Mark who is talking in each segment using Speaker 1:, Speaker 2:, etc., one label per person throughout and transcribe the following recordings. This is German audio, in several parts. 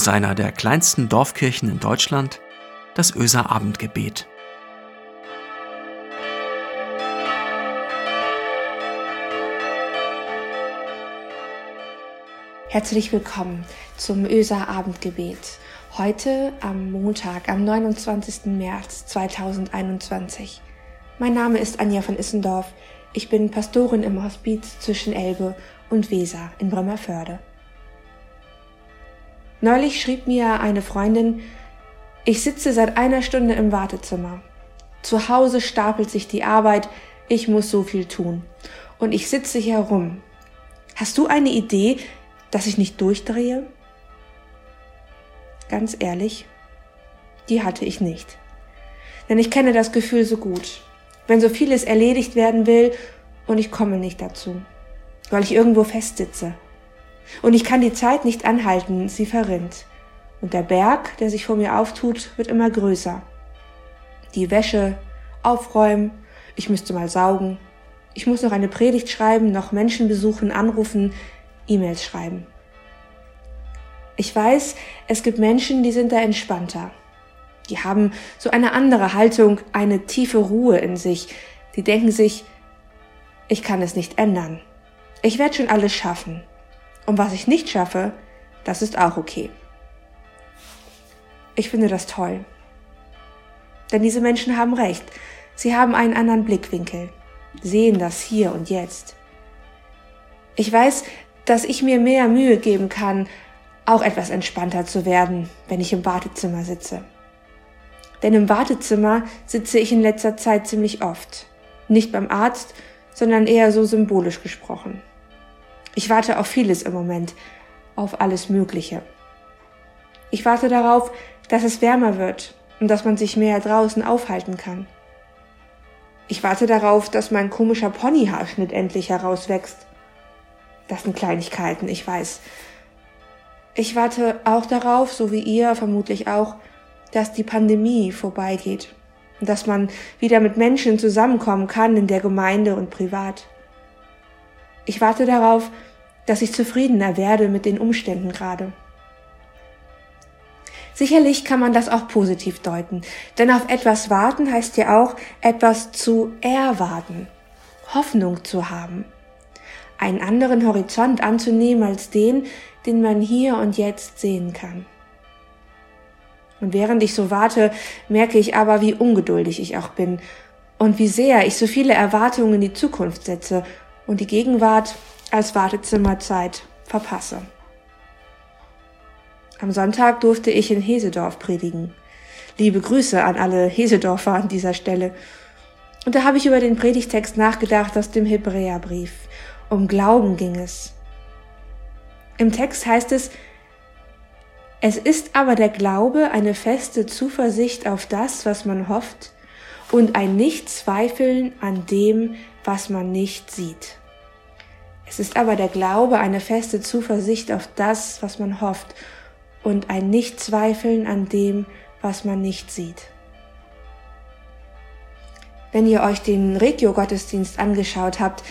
Speaker 1: aus einer der kleinsten Dorfkirchen in Deutschland, das Öser Abendgebet.
Speaker 2: Herzlich willkommen zum Öser Abendgebet. Heute am Montag, am 29. März 2021. Mein Name ist Anja von Issendorf. Ich bin Pastorin im Hospiz zwischen Elbe und Weser in Bremerförde. Neulich schrieb mir eine Freundin, ich sitze seit einer Stunde im Wartezimmer. Zu Hause stapelt sich die Arbeit, ich muss so viel tun. Und ich sitze hier rum. Hast du eine Idee, dass ich nicht durchdrehe? Ganz ehrlich, die hatte ich nicht. Denn ich kenne das Gefühl so gut. Wenn so vieles erledigt werden will und ich komme nicht dazu, weil ich irgendwo festsitze. Und ich kann die Zeit nicht anhalten, sie verrinnt. Und der Berg, der sich vor mir auftut, wird immer größer. Die Wäsche, aufräumen, ich müsste mal saugen, ich muss noch eine Predigt schreiben, noch Menschen besuchen, anrufen, E-Mails schreiben. Ich weiß, es gibt Menschen, die sind da entspannter. Die haben so eine andere Haltung, eine tiefe Ruhe in sich. Die denken sich, ich kann es nicht ändern. Ich werde schon alles schaffen. Und was ich nicht schaffe, das ist auch okay. Ich finde das toll. Denn diese Menschen haben recht. Sie haben einen anderen Blickwinkel, sehen das hier und jetzt. Ich weiß, dass ich mir mehr Mühe geben kann, auch etwas entspannter zu werden, wenn ich im Wartezimmer sitze. Denn im Wartezimmer sitze ich in letzter Zeit ziemlich oft. Nicht beim Arzt, sondern eher so symbolisch gesprochen. Ich warte auf vieles im Moment, auf alles Mögliche. Ich warte darauf, dass es wärmer wird und dass man sich mehr draußen aufhalten kann. Ich warte darauf, dass mein komischer Ponyhaarschnitt endlich herauswächst das sind Kleinigkeiten, ich weiß. Ich warte auch darauf, so wie ihr vermutlich auch, dass die Pandemie vorbeigeht und dass man wieder mit Menschen zusammenkommen kann in der Gemeinde und privat. Ich warte darauf, dass ich zufriedener werde mit den Umständen gerade. Sicherlich kann man das auch positiv deuten, denn auf etwas warten heißt ja auch etwas zu erwarten, Hoffnung zu haben einen anderen Horizont anzunehmen als den, den man hier und jetzt sehen kann. Und während ich so warte, merke ich aber, wie ungeduldig ich auch bin und wie sehr ich so viele Erwartungen in die Zukunft setze und die Gegenwart als Wartezimmerzeit verpasse. Am Sonntag durfte ich in Hesedorf predigen. Liebe Grüße an alle Hesedorfer an dieser Stelle. Und da habe ich über den Predigtext nachgedacht aus dem Hebräerbrief um Glauben ging es. Im Text heißt es, es ist aber der Glaube eine feste Zuversicht auf das, was man hofft, und ein Nichtzweifeln an dem, was man nicht sieht. Es ist aber der Glaube eine feste Zuversicht auf das, was man hofft, und ein Nichtzweifeln an dem, was man nicht sieht. Wenn ihr euch den Regio-Gottesdienst angeschaut habt,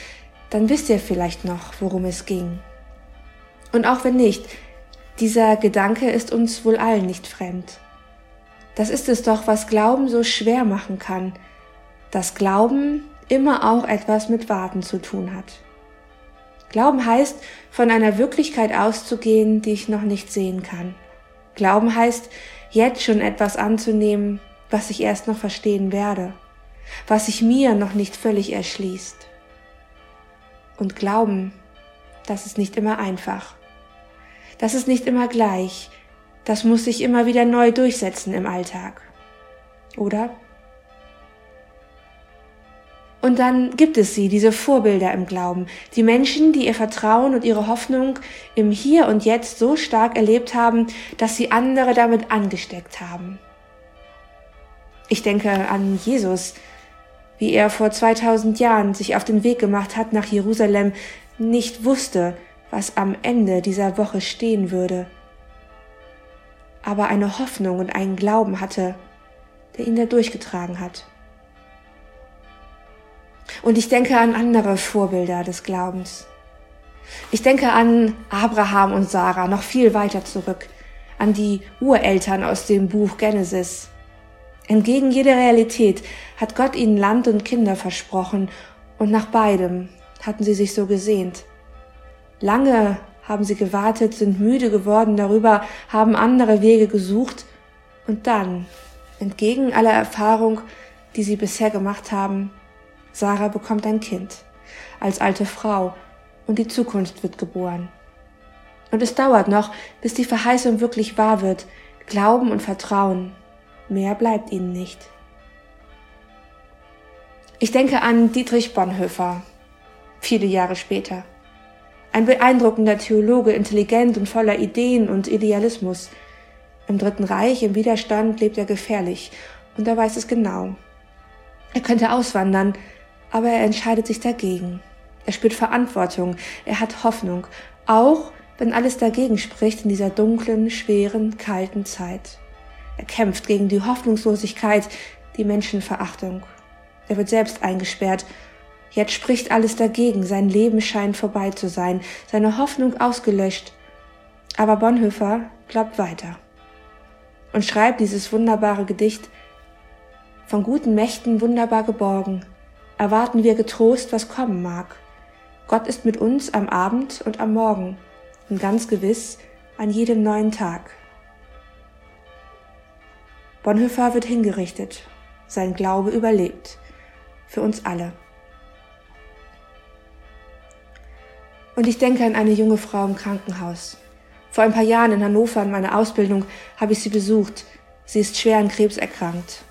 Speaker 2: dann wisst ihr vielleicht noch, worum es ging. Und auch wenn nicht, dieser Gedanke ist uns wohl allen nicht fremd. Das ist es doch, was Glauben so schwer machen kann, dass Glauben immer auch etwas mit Warten zu tun hat. Glauben heißt, von einer Wirklichkeit auszugehen, die ich noch nicht sehen kann. Glauben heißt, jetzt schon etwas anzunehmen, was ich erst noch verstehen werde, was sich mir noch nicht völlig erschließt und glauben, das ist nicht immer einfach. Das ist nicht immer gleich. Das muss sich immer wieder neu durchsetzen im Alltag. Oder? Und dann gibt es sie, diese Vorbilder im Glauben, die Menschen, die ihr Vertrauen und ihre Hoffnung im Hier und Jetzt so stark erlebt haben, dass sie andere damit angesteckt haben. Ich denke an Jesus, wie er vor 2000 Jahren sich auf den Weg gemacht hat nach Jerusalem, nicht wusste, was am Ende dieser Woche stehen würde, aber eine Hoffnung und einen Glauben hatte, der ihn da durchgetragen hat. Und ich denke an andere Vorbilder des Glaubens. Ich denke an Abraham und Sarah noch viel weiter zurück, an die Ureltern aus dem Buch Genesis. Entgegen jeder Realität hat Gott ihnen Land und Kinder versprochen und nach beidem hatten sie sich so gesehnt. Lange haben sie gewartet, sind müde geworden darüber, haben andere Wege gesucht und dann, entgegen aller Erfahrung, die sie bisher gemacht haben, Sarah bekommt ein Kind als alte Frau und die Zukunft wird geboren. Und es dauert noch, bis die Verheißung wirklich wahr wird. Glauben und Vertrauen. Mehr bleibt ihnen nicht. Ich denke an Dietrich Bonhoeffer, viele Jahre später. Ein beeindruckender Theologe, intelligent und voller Ideen und Idealismus. Im Dritten Reich, im Widerstand, lebt er gefährlich und er weiß es genau. Er könnte auswandern, aber er entscheidet sich dagegen. Er spürt Verantwortung, er hat Hoffnung, auch wenn alles dagegen spricht in dieser dunklen, schweren, kalten Zeit. Er kämpft gegen die Hoffnungslosigkeit, die Menschenverachtung. Er wird selbst eingesperrt. Jetzt spricht alles dagegen, sein Leben scheint vorbei zu sein, seine Hoffnung ausgelöscht. Aber Bonhoeffer glaubt weiter und schreibt dieses wunderbare Gedicht, von guten Mächten wunderbar geborgen, erwarten wir getrost, was kommen mag. Gott ist mit uns am Abend und am Morgen und ganz gewiss an jedem neuen Tag. Bonhoeffer wird hingerichtet, sein Glaube überlebt, für uns alle. Und ich denke an eine junge Frau im Krankenhaus. Vor ein paar Jahren in Hannover in meiner Ausbildung habe ich sie besucht. Sie ist schwer an Krebs erkrankt.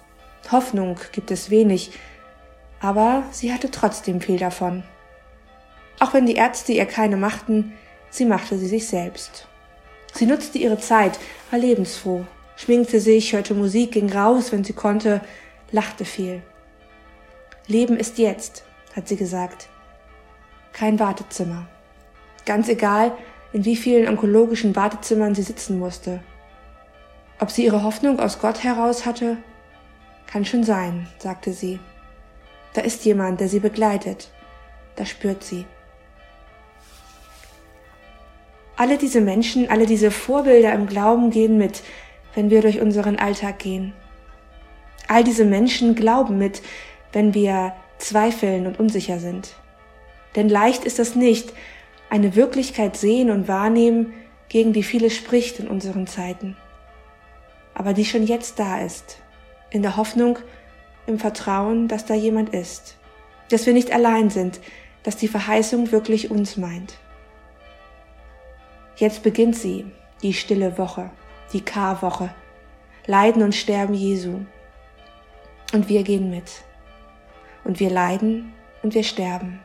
Speaker 2: Hoffnung gibt es wenig, aber sie hatte trotzdem viel davon. Auch wenn die Ärzte ihr keine machten, sie machte sie sich selbst. Sie nutzte ihre Zeit, war lebensfroh, schminkte sich, hörte Musik, ging raus, wenn sie konnte, lachte viel. Leben ist jetzt, hat sie gesagt. Kein Wartezimmer. Ganz egal, in wie vielen onkologischen Wartezimmern sie sitzen musste. Ob sie ihre Hoffnung aus Gott heraus hatte? Kann schon sein, sagte sie. Da ist jemand, der sie begleitet. Da spürt sie. Alle diese Menschen, alle diese Vorbilder im Glauben gehen mit, wenn wir durch unseren Alltag gehen. All diese Menschen glauben mit, wenn wir zweifeln und unsicher sind. Denn leicht ist es nicht, eine Wirklichkeit sehen und wahrnehmen, gegen die vieles spricht in unseren Zeiten, aber die schon jetzt da ist, in der Hoffnung, im Vertrauen, dass da jemand ist, dass wir nicht allein sind, dass die Verheißung wirklich uns meint. Jetzt beginnt sie, die stille Woche, die Karwoche, Leiden und Sterben Jesu. Und wir gehen mit. Und wir leiden und wir sterben.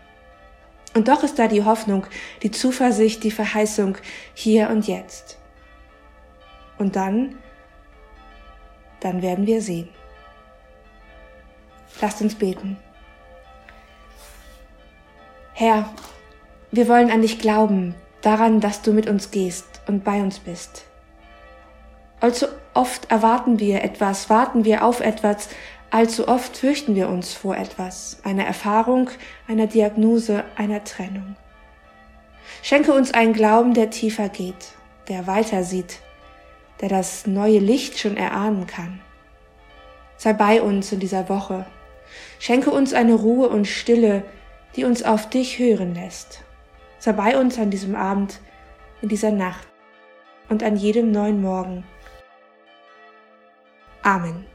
Speaker 2: Und doch ist da die Hoffnung, die Zuversicht, die Verheißung hier und jetzt. Und dann, dann werden wir sehen. Lasst uns beten. Herr, wir wollen an dich glauben, daran, dass du mit uns gehst und bei uns bist. Allzu oft erwarten wir etwas, warten wir auf etwas, allzu oft fürchten wir uns vor etwas, einer Erfahrung, einer Diagnose, einer Trennung. Schenke uns einen Glauben, der tiefer geht, der weiter sieht, der das neue Licht schon erahnen kann. Sei bei uns in dieser Woche. Schenke uns eine Ruhe und Stille, die uns auf dich hören lässt sei bei uns an diesem Abend, in dieser Nacht und an jedem neuen Morgen. Amen.